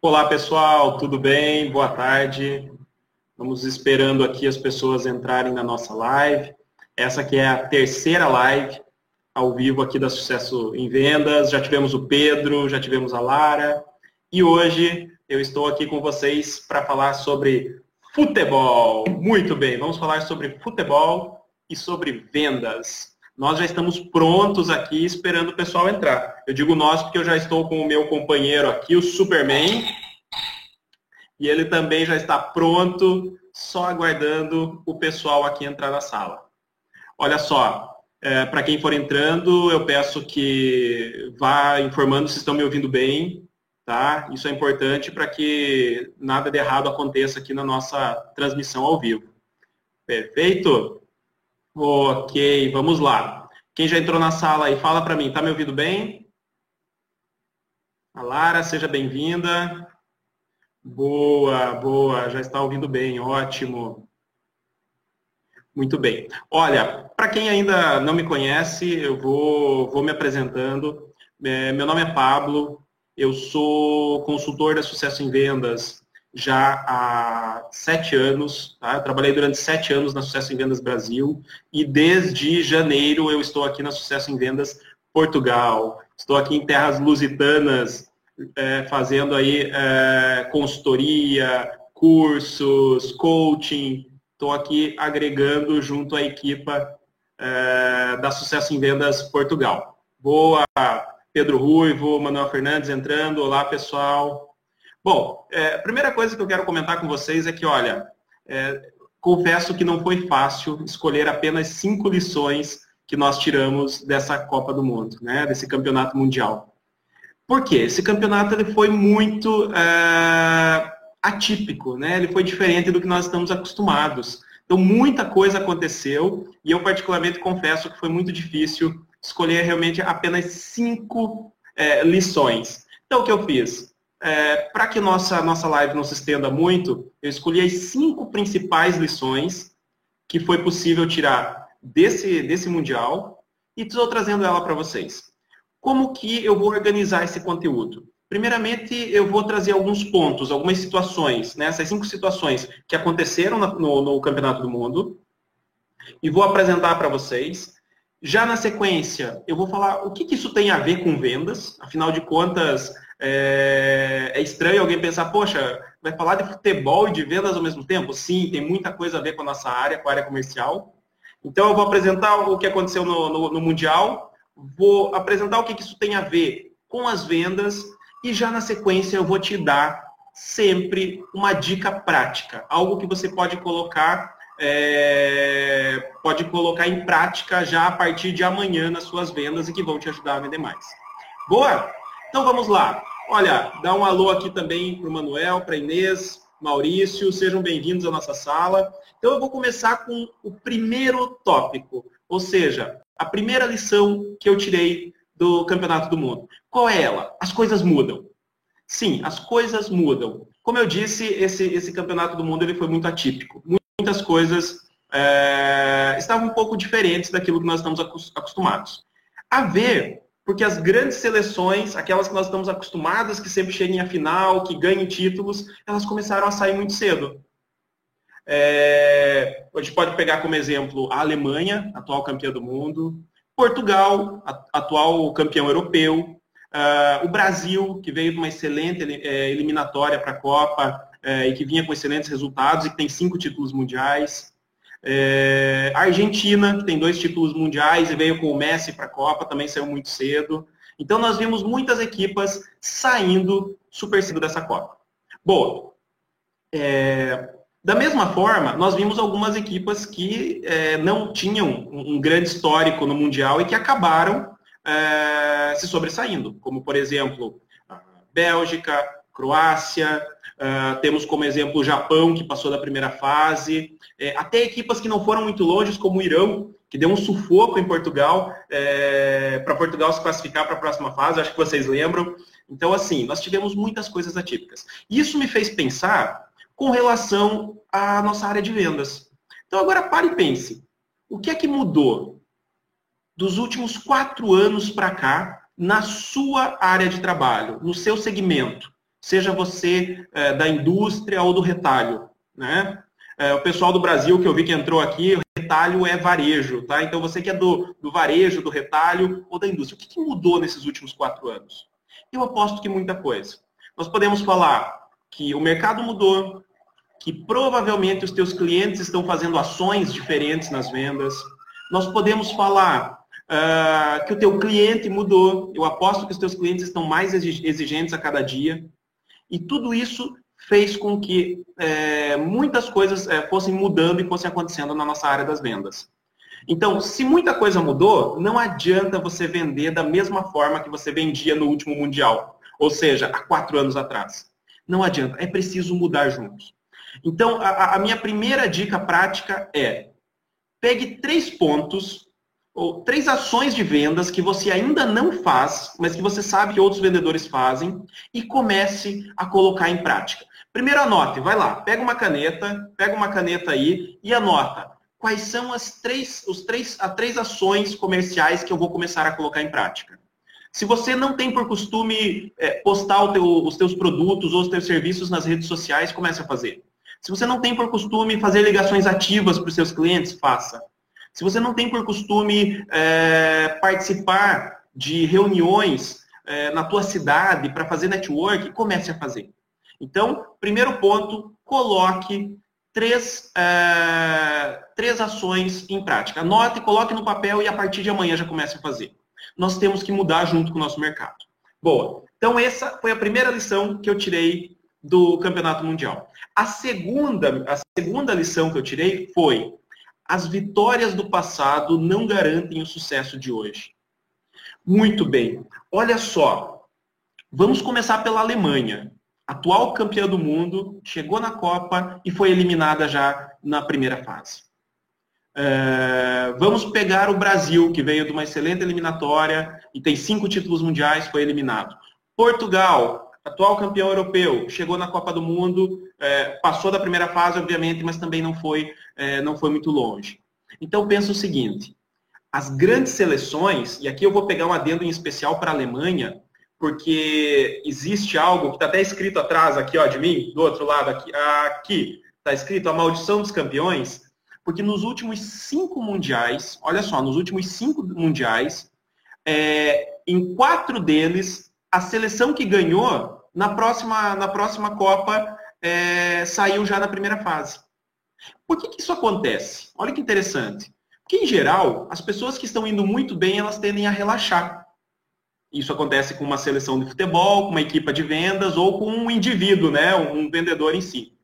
Olá pessoal, tudo bem? Boa tarde. Vamos esperando aqui as pessoas entrarem na nossa live. Essa aqui é a terceira live ao vivo aqui da Sucesso em Vendas. Já tivemos o Pedro, já tivemos a Lara. E hoje eu estou aqui com vocês para falar sobre futebol. Muito bem, vamos falar sobre futebol e sobre vendas nós já estamos prontos aqui esperando o pessoal entrar. Eu digo nós porque eu já estou com o meu companheiro aqui, o Superman, e ele também já está pronto, só aguardando o pessoal aqui entrar na sala. Olha só, é, para quem for entrando, eu peço que vá informando se estão me ouvindo bem, tá? Isso é importante para que nada de errado aconteça aqui na nossa transmissão ao vivo. Perfeito? Ok, vamos lá. Quem já entrou na sala aí, fala para mim, tá me ouvindo bem? A Lara, seja bem-vinda. Boa, boa, já está ouvindo bem, ótimo. Muito bem. Olha, para quem ainda não me conhece, eu vou, vou me apresentando. É, meu nome é Pablo, eu sou consultor da Sucesso em Vendas já há sete anos. Tá? Eu trabalhei durante sete anos na Sucesso em Vendas Brasil e desde janeiro eu estou aqui na Sucesso em Vendas Portugal. Estou aqui em terras lusitanas é, fazendo aí é, consultoria, cursos, coaching. Estou aqui agregando junto à equipa é, da Sucesso em Vendas Portugal. Boa, Pedro Ruivo, Manuel Fernandes entrando. Olá, pessoal. Bom, é, a primeira coisa que eu quero comentar com vocês é que, olha, é, confesso que não foi fácil escolher apenas cinco lições que nós tiramos dessa Copa do Mundo, né, desse campeonato mundial. Por quê? Esse campeonato ele foi muito é, atípico, né? ele foi diferente do que nós estamos acostumados. Então, muita coisa aconteceu e eu, particularmente, confesso que foi muito difícil escolher realmente apenas cinco é, lições. Então, o que eu fiz? É, para que nossa, nossa live não se estenda muito, eu escolhi as cinco principais lições que foi possível tirar desse, desse Mundial e estou trazendo ela para vocês. Como que eu vou organizar esse conteúdo? Primeiramente, eu vou trazer alguns pontos, algumas situações, né? essas cinco situações que aconteceram no, no Campeonato do Mundo, e vou apresentar para vocês. Já na sequência, eu vou falar o que, que isso tem a ver com vendas, afinal de contas, é, é, estranho alguém pensar, poxa, vai falar de futebol e de vendas ao mesmo tempo? Sim, tem muita coisa a ver com a nossa área, com a área comercial. Então eu vou apresentar o que aconteceu no, no, no Mundial, vou apresentar o que, que isso tem a ver com as vendas e já na sequência eu vou te dar sempre uma dica prática, algo que você pode colocar é, pode colocar em prática já a partir de amanhã nas suas vendas e que vão te ajudar a vender mais. Boa? Então vamos lá. Olha, dá um alô aqui também para o Manuel, para Inês, Maurício, sejam bem-vindos à nossa sala. Então eu vou começar com o primeiro tópico, ou seja, a primeira lição que eu tirei do Campeonato do Mundo. Qual é ela? As coisas mudam. Sim, as coisas mudam. Como eu disse, esse, esse Campeonato do Mundo ele foi muito atípico. Muitas coisas é, estavam um pouco diferentes daquilo que nós estamos acostumados. A ver porque as grandes seleções, aquelas que nós estamos acostumadas, que sempre cheguem à final, que ganhem títulos, elas começaram a sair muito cedo. É, a gente pode pegar como exemplo a Alemanha, atual campeã do mundo, Portugal, atual campeão europeu, uh, o Brasil, que veio de uma excelente é, eliminatória para a Copa é, e que vinha com excelentes resultados e que tem cinco títulos mundiais. É, a Argentina, que tem dois títulos mundiais e veio com o Messi para a Copa, também saiu muito cedo. Então nós vimos muitas equipas saindo super cedo dessa Copa. Boa. É, da mesma forma, nós vimos algumas equipas que é, não tinham um grande histórico no Mundial e que acabaram é, se sobressaindo, como por exemplo, Bélgica, Croácia, Uh, temos como exemplo o Japão, que passou da primeira fase. É, até equipas que não foram muito longe, como o Irão, que deu um sufoco em Portugal, é, para Portugal se classificar para a próxima fase, acho que vocês lembram. Então, assim, nós tivemos muitas coisas atípicas. Isso me fez pensar com relação à nossa área de vendas. Então, agora pare e pense. O que é que mudou dos últimos quatro anos para cá na sua área de trabalho, no seu segmento? Seja você é, da indústria ou do retalho. Né? É, o pessoal do Brasil que eu vi que entrou aqui, retalho é varejo, tá? Então você que é do, do varejo, do retalho ou da indústria, o que, que mudou nesses últimos quatro anos? Eu aposto que muita coisa. Nós podemos falar que o mercado mudou, que provavelmente os teus clientes estão fazendo ações diferentes nas vendas. Nós podemos falar uh, que o teu cliente mudou. Eu aposto que os teus clientes estão mais exigentes a cada dia. E tudo isso fez com que é, muitas coisas é, fossem mudando e fossem acontecendo na nossa área das vendas. Então, se muita coisa mudou, não adianta você vender da mesma forma que você vendia no último Mundial, ou seja, há quatro anos atrás. Não adianta, é preciso mudar juntos. Então, a, a minha primeira dica prática é pegue três pontos ou três ações de vendas que você ainda não faz, mas que você sabe que outros vendedores fazem e comece a colocar em prática. Primeiro anote, vai lá, pega uma caneta, pega uma caneta aí e anota quais são as três, os três, as três ações comerciais que eu vou começar a colocar em prática. Se você não tem por costume é, postar teu, os teus produtos ou os teus serviços nas redes sociais, comece a fazer. Se você não tem por costume fazer ligações ativas para os seus clientes, faça. Se você não tem por costume é, participar de reuniões é, na tua cidade para fazer network, comece a fazer. Então, primeiro ponto, coloque três, é, três ações em prática. Anote, coloque no papel e a partir de amanhã já comece a fazer. Nós temos que mudar junto com o nosso mercado. Boa. Então, essa foi a primeira lição que eu tirei do Campeonato Mundial. A segunda, a segunda lição que eu tirei foi as vitórias do passado não garantem o sucesso de hoje. Muito bem. Olha só. Vamos começar pela Alemanha. Atual campeã do mundo, chegou na Copa e foi eliminada já na primeira fase. É, vamos pegar o Brasil, que veio de uma excelente eliminatória e tem cinco títulos mundiais, foi eliminado. Portugal, atual campeão europeu, chegou na Copa do Mundo, é, passou da primeira fase, obviamente, mas também não foi, é, não foi muito longe. Então pensa o seguinte, as grandes seleções, e aqui eu vou pegar um adendo em especial para a Alemanha, porque existe algo que está até escrito atrás aqui ó, de mim, do outro lado aqui, está escrito a maldição dos campeões, porque nos últimos cinco mundiais, olha só, nos últimos cinco mundiais, é, em quatro deles a seleção que ganhou, na próxima, na próxima Copa, é, saiu já na primeira fase. Por que, que isso acontece? Olha que interessante. Porque, em geral, as pessoas que estão indo muito bem, elas tendem a relaxar. Isso acontece com uma seleção de futebol, com uma equipa de vendas ou com um indivíduo, né, um vendedor em si.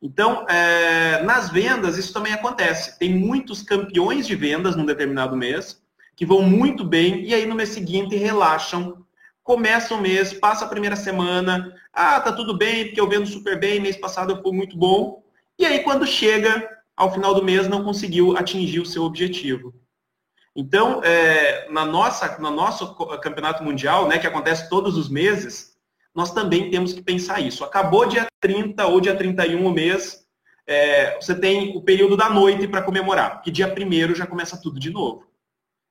Então, é, nas vendas, isso também acontece. Tem muitos campeões de vendas num determinado mês que vão muito bem e aí no mês seguinte relaxam começa o mês, passa a primeira semana, ah, tá tudo bem, porque eu vendo super bem, mês passado eu fui muito bom. E aí, quando chega ao final do mês, não conseguiu atingir o seu objetivo. Então, é, na nossa, no nosso campeonato mundial, né, que acontece todos os meses, nós também temos que pensar isso. Acabou dia 30 ou dia 31 o mês, é, você tem o período da noite para comemorar, porque dia 1 já começa tudo de novo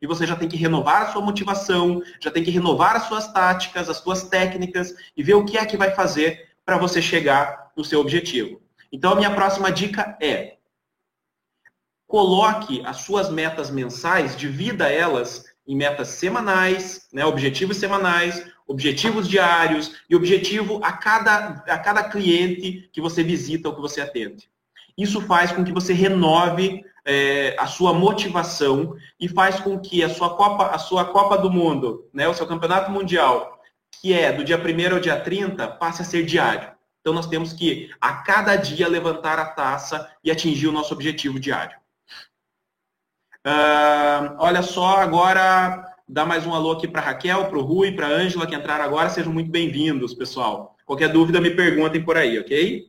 e você já tem que renovar a sua motivação, já tem que renovar as suas táticas, as suas técnicas e ver o que é que vai fazer para você chegar no seu objetivo. Então, a minha próxima dica é coloque as suas metas mensais, divida elas em metas semanais, né, objetivos semanais, objetivos diários e objetivo a cada, a cada cliente que você visita ou que você atende. Isso faz com que você renove é, a sua motivação e faz com que a sua Copa, a sua Copa do Mundo, né, o seu Campeonato Mundial, que é do dia 1 ao dia 30, passe a ser diário. Então nós temos que, a cada dia, levantar a taça e atingir o nosso objetivo diário. Uh, olha só, agora dá mais um alô aqui para Raquel, para o Rui, para a Ângela que entraram agora. Sejam muito bem-vindos, pessoal. Qualquer dúvida, me perguntem por aí, ok?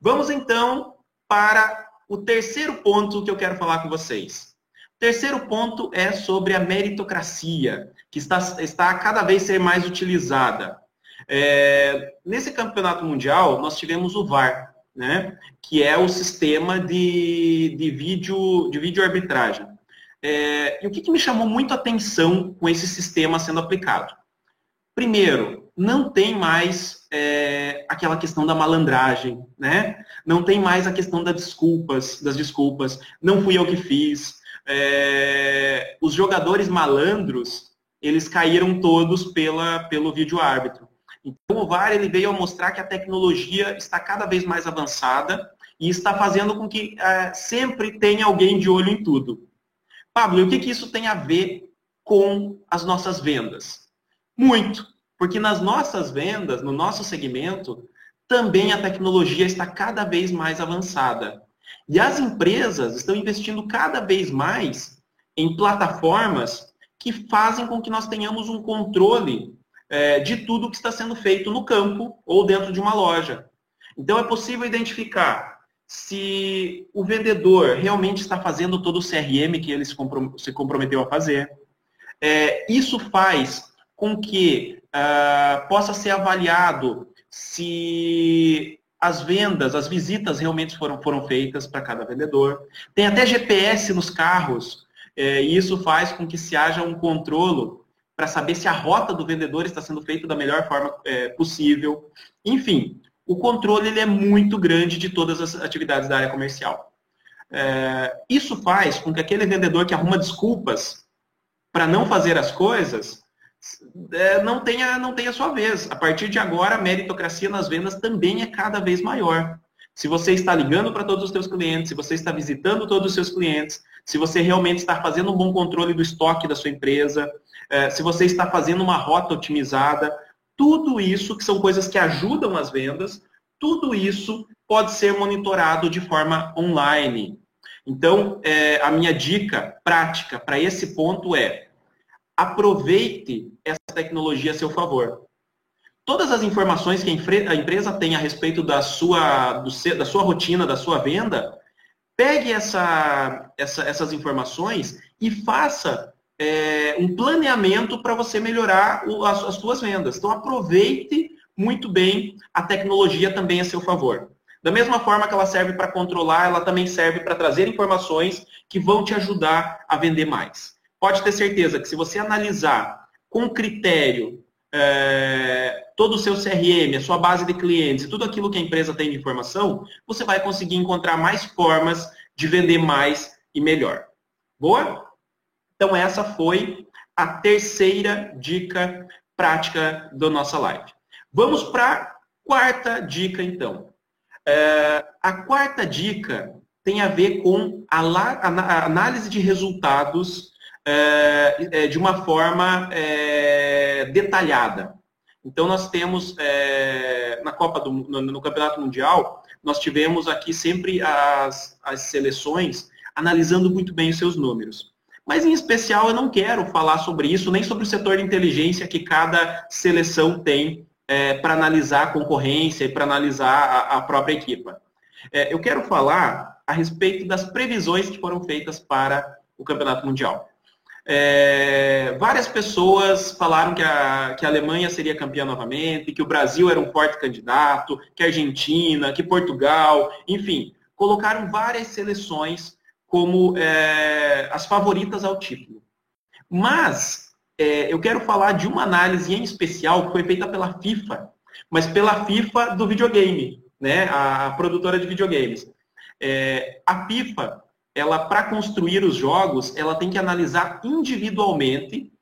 Vamos então para o terceiro ponto que eu quero falar com vocês. O terceiro ponto é sobre a meritocracia, que está, está a cada vez ser mais utilizada. É, nesse campeonato mundial, nós tivemos o VAR, né, que é o sistema de, de, vídeo, de vídeo arbitragem. É, e o que, que me chamou muito a atenção com esse sistema sendo aplicado? Primeiro, não tem mais é, aquela questão da malandragem, né? Não tem mais a questão das desculpas, das desculpas. Não fui eu que fiz. É, os jogadores malandros, eles caíram todos pela, pelo vídeo árbitro. Então o VAR ele veio a mostrar que a tecnologia está cada vez mais avançada e está fazendo com que é, sempre tenha alguém de olho em tudo. Pablo, o que, que isso tem a ver com as nossas vendas? Muito, porque nas nossas vendas, no nosso segmento, também a tecnologia está cada vez mais avançada. E as empresas estão investindo cada vez mais em plataformas que fazem com que nós tenhamos um controle é, de tudo que está sendo feito no campo ou dentro de uma loja. Então é possível identificar se o vendedor realmente está fazendo todo o CRM que ele se comprometeu a fazer. É, isso faz com que uh, possa ser avaliado se as vendas, as visitas realmente foram, foram feitas para cada vendedor. Tem até GPS nos carros, é, e isso faz com que se haja um controle para saber se a rota do vendedor está sendo feita da melhor forma é, possível. Enfim, o controle ele é muito grande de todas as atividades da área comercial. É, isso faz com que aquele vendedor que arruma desculpas para não fazer as coisas é, não, tenha, não tenha sua vez. A partir de agora, a meritocracia nas vendas também é cada vez maior. Se você está ligando para todos os seus clientes, se você está visitando todos os seus clientes, se você realmente está fazendo um bom controle do estoque da sua empresa, é, se você está fazendo uma rota otimizada, tudo isso, que são coisas que ajudam as vendas, tudo isso pode ser monitorado de forma online. Então, é, a minha dica prática para esse ponto é aproveite essa tecnologia a seu favor. Todas as informações que a empresa tem a respeito da sua, do, da sua rotina, da sua venda, pegue essa, essa, essas informações e faça é, um planeamento para você melhorar o, as, as suas vendas. Então aproveite muito bem a tecnologia também a seu favor. Da mesma forma que ela serve para controlar, ela também serve para trazer informações que vão te ajudar a vender mais. Pode ter certeza que se você analisar com critério é, todo o seu CRM, a sua base de clientes, tudo aquilo que a empresa tem de informação, você vai conseguir encontrar mais formas de vender mais e melhor. Boa? Então, essa foi a terceira dica prática da nossa live. Vamos para a quarta dica, então. É, a quarta dica tem a ver com a, a análise de resultados é, é, de uma forma é, detalhada. Então, nós temos é, na Copa do no, no, Campeonato Mundial, nós tivemos aqui sempre as, as seleções analisando muito bem os seus números. Mas, em especial, eu não quero falar sobre isso, nem sobre o setor de inteligência que cada seleção tem é, para analisar a concorrência e para analisar a, a, própria equipa. É, eu quero falar a respeito das previsões que foram feitas para o Campeonato Mundial. É, várias pessoas falaram que a, que a Alemanha seria campeã novamente, que o Brasil era um forte candidato, que a Argentina, que Portugal, enfim, colocaram várias seleções como é, as favoritas ao título. Mas é, eu quero falar de uma análise em especial que foi feita pela FIFA, mas pela FIFA do videogame, né, a produtora de videogames. É, a FIFA, ela para construir os jogos, ela tem que analisar individualmente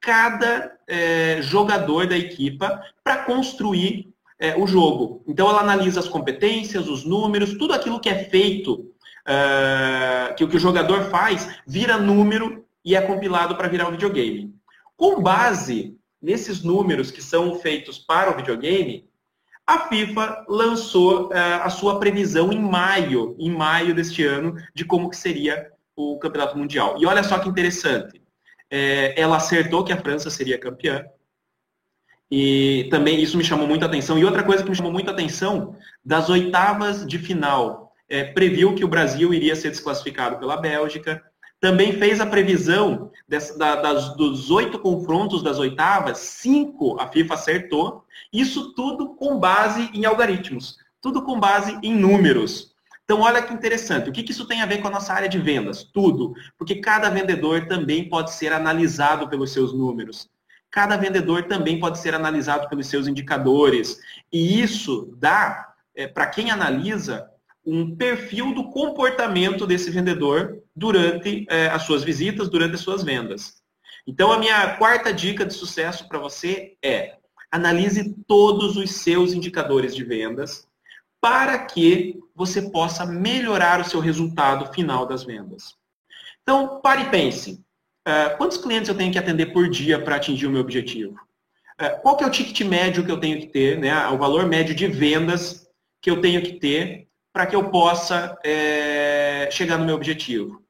cada é, jogador da equipa para construir é, o jogo. Então ela analisa as competências, os números, tudo aquilo que é feito uh, que o que o jogador faz vira número e é compilado para virar um videogame. Com base nesses números que são feitos para o videogame, a FIFA lançou uh, a sua previsão em maio, em maio deste ano, de como que seria o Campeonato Mundial. E olha só que interessante. É, ela acertou que a França seria campeã. E também isso me chamou muita atenção. E outra coisa que me chamou muita atenção, das oitavas de final é, previu que o Brasil iria ser desclassificado pela Bélgica. Também fez a previsão da, das, dos oito confrontos das oitavas, cinco a FIFA acertou. Isso tudo com base em algoritmos, tudo com base em números. Então, olha que interessante. O que, que isso tem a ver com a nossa área de vendas? Tudo. Porque cada vendedor também pode ser analisado pelos seus números. cada vendedor também pode ser analisado pelos seus indicadores. E isso dá, é, para quem analisa, um perfil do comportamento desse vendedor durante é, as suas visitas, durante as suas vendas. Então, a minha quarta dica de sucesso para você é analise todos os seus indicadores de vendas para que você possa melhorar o seu resultado final das vendas. Então, pare e pense. Uh, quantos clientes eu tenho que atender por dia para atingir o meu objetivo? Uh, qual que é o ticket médio que eu tenho que ter, né? o valor médio de vendas que eu tenho que ter para que eu possa é, chegar no meu objetivo?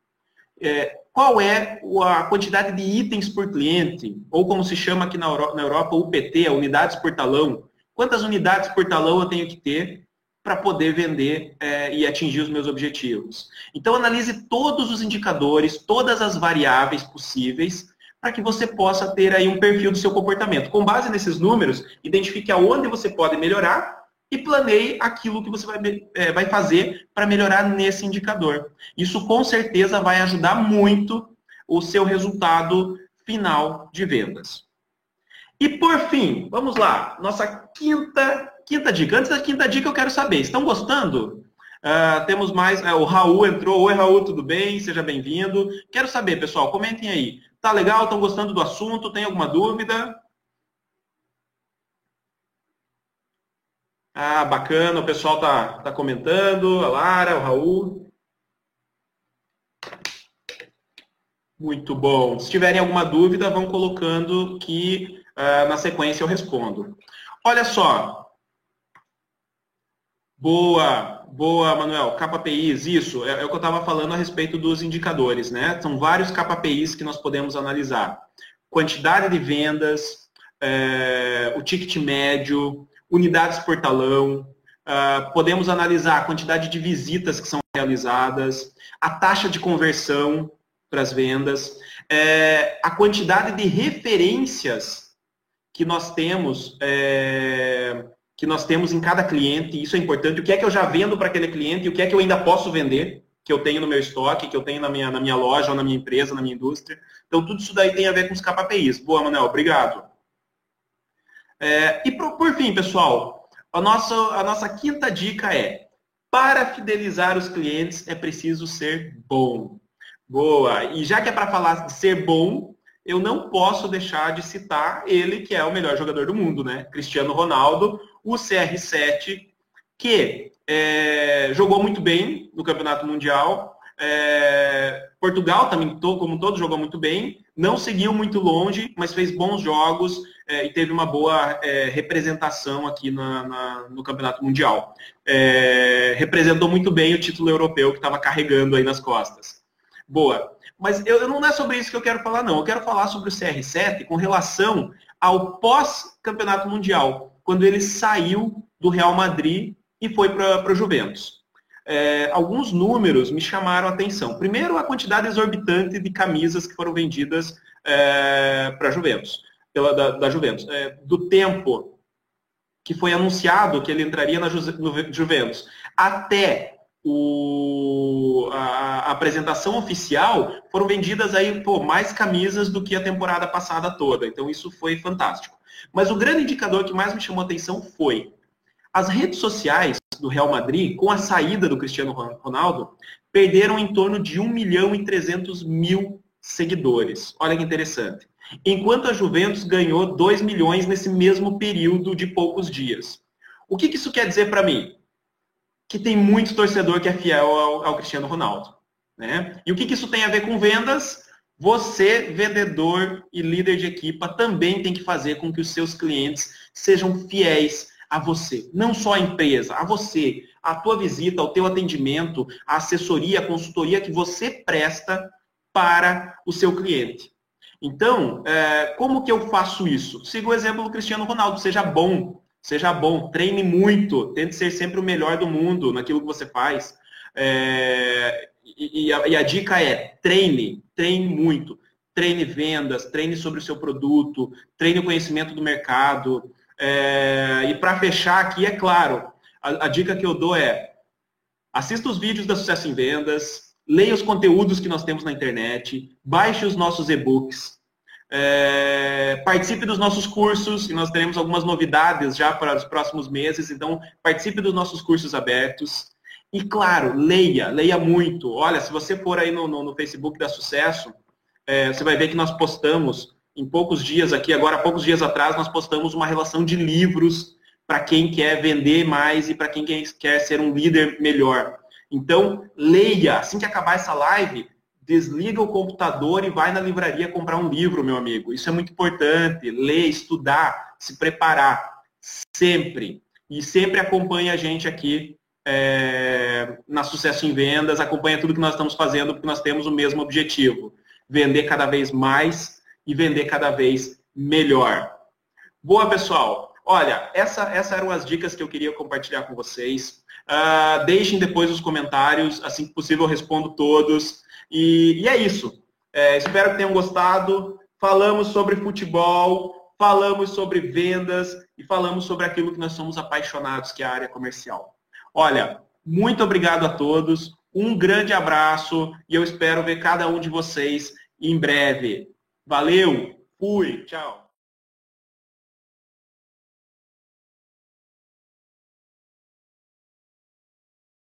É, qual é a quantidade de itens por cliente, ou como se chama aqui na Europa, UPT, unidades por talão? Quantas unidades por talão eu tenho que ter para poder vender é, e atingir os meus objetivos. Então, analise todos os indicadores, todas as variáveis possíveis, para que você possa ter aí um perfil do seu comportamento. Com base nesses números, identifique aonde você pode melhorar e planeie aquilo que você vai, é, vai fazer para melhorar nesse indicador. Isso, com certeza, vai ajudar muito o seu resultado final de vendas. E, por fim, vamos lá, nossa quinta quinta dica. Antes da quinta dica, eu quero saber, estão gostando? Uh, temos mais, uh, o Raul entrou. Oi, Raul, tudo bem? Seja bem-vindo. Quero saber, pessoal, comentem aí. Tá legal? Estão gostando do assunto? Tem alguma dúvida? Ah, bacana, o pessoal tá, tá comentando. A Lara, o Raul. Muito bom. Se tiverem alguma dúvida, vão colocando que uh, na sequência eu respondo. Olha só, Boa, boa, Manuel. KPIs, isso. É, é o que eu estava falando a respeito dos indicadores, né? São vários KPIs que nós podemos analisar. Quantidade de vendas, é, o ticket médio, unidades por talão, Uh, podemos analisar a quantidade de visitas que são realizadas, a taxa de conversão para as vendas, é, a quantidade de referências que nós temos é, que nós temos em cada cliente, isso é importante. O que é que eu já vendo para aquele cliente e o que é que eu ainda posso vender, que eu tenho no meu estoque, que eu tenho na minha, na minha loja, ou na minha empresa, na minha indústria. Então, tudo isso daí tem a ver com os KPIs. Boa, Manuel, obrigado. É, e por, por fim, pessoal, a nossa, a nossa quinta dica é, para fidelizar os clientes é preciso ser bom. Boa. E já que é para falar de ser bom, eu não posso deixar de citar ele, que é o melhor jogador do mundo, né? Cristiano Ronaldo, o CR7, que é, jogou muito bem no Campeonato Mundial. É, Portugal também, como todo, jogou muito bem. Não seguiu muito longe, mas fez bons jogos é, e teve uma boa é, representação aqui na, na, no Campeonato Mundial. É, representou muito bem o título europeu que estava carregando aí nas costas. Boa. Mas eu, não é sobre isso que eu quero falar, não. Eu quero falar sobre o CR7 com relação ao pós-campeonato mundial, quando ele saiu do Real Madrid e foi para o Juventus. É, alguns números me chamaram a atenção. Primeiro, a quantidade exorbitante de camisas que foram vendidas é, para Juventus, pela, da, da Juventus. É, do tempo que foi anunciado que ele entraria na Juventus até o, a, a, apresentação oficial, foram vendidas aí pô, mais camisas do que a temporada passada toda. Então isso foi fantástico. Mas o grande indicador que mais me chamou a atenção foi as redes sociais do Real Madrid, com a saída do Cristiano Ronaldo, perderam em torno de 1 milhão e 300 mil seguidores. Olha que interessante. Enquanto a Juventus ganhou 2 milhões nesse mesmo período de poucos dias. O que, que isso quer dizer para mim? que tem muito torcedor que é fiel ao, ao Cristiano Ronaldo. Né? E o que, que isso tem a ver com vendas? Você, vendedor e líder de equipa, também tem que fazer com que os seus clientes sejam fiéis a você. Não só a empresa, a você. A tua visita, o teu atendimento, a assessoria, a consultoria que você presta para o seu cliente. Então, é, como que eu faço isso? Siga o exemplo do Cristiano Ronaldo. Seja bom Seja bom, treine muito, tente ser sempre o melhor do mundo naquilo que você faz. É, e, a, e a dica é treine, treine muito. Treine vendas, treine sobre o seu produto, treine o conhecimento do mercado. É, e para fechar aqui, é claro, a, a, dica que eu dou é assista os vídeos da Sucesso em Vendas, leia os conteúdos que nós temos na internet, baixe os nossos e-books, É, participe dos nossos cursos, e nós teremos algumas novidades já para os próximos meses, então participe dos nossos cursos abertos. E claro, leia, leia muito. Olha, se você for aí no, no, no Facebook da Sucesso, é, você vai ver que nós postamos em poucos dias aqui, agora poucos dias atrás, nós postamos uma relação de livros para quem quer vender mais e para quem quer ser um líder melhor. Então, leia. Assim que acabar essa live, desliga o computador e vai na livraria comprar um livro, meu amigo. Isso é muito importante. Ler, estudar, se preparar. Sempre. E sempre acompanha a gente aqui é, na Sucesso em Vendas, acompanha tudo que nós estamos fazendo, porque nós temos o mesmo objetivo. Vender cada vez mais e vender cada vez melhor. Boa, pessoal. Olha, essa, essas eram as dicas que eu queria compartilhar com vocês. Uh, deixem depois os comentários, assim que possível eu respondo todos. E, e é isso. É, espero que tenham gostado. Falamos sobre futebol, falamos sobre vendas e falamos sobre aquilo que nós somos apaixonados, que é a área comercial. Olha, muito obrigado a todos. Um grande abraço e eu espero ver cada um de vocês em breve. Valeu, fui, tchau.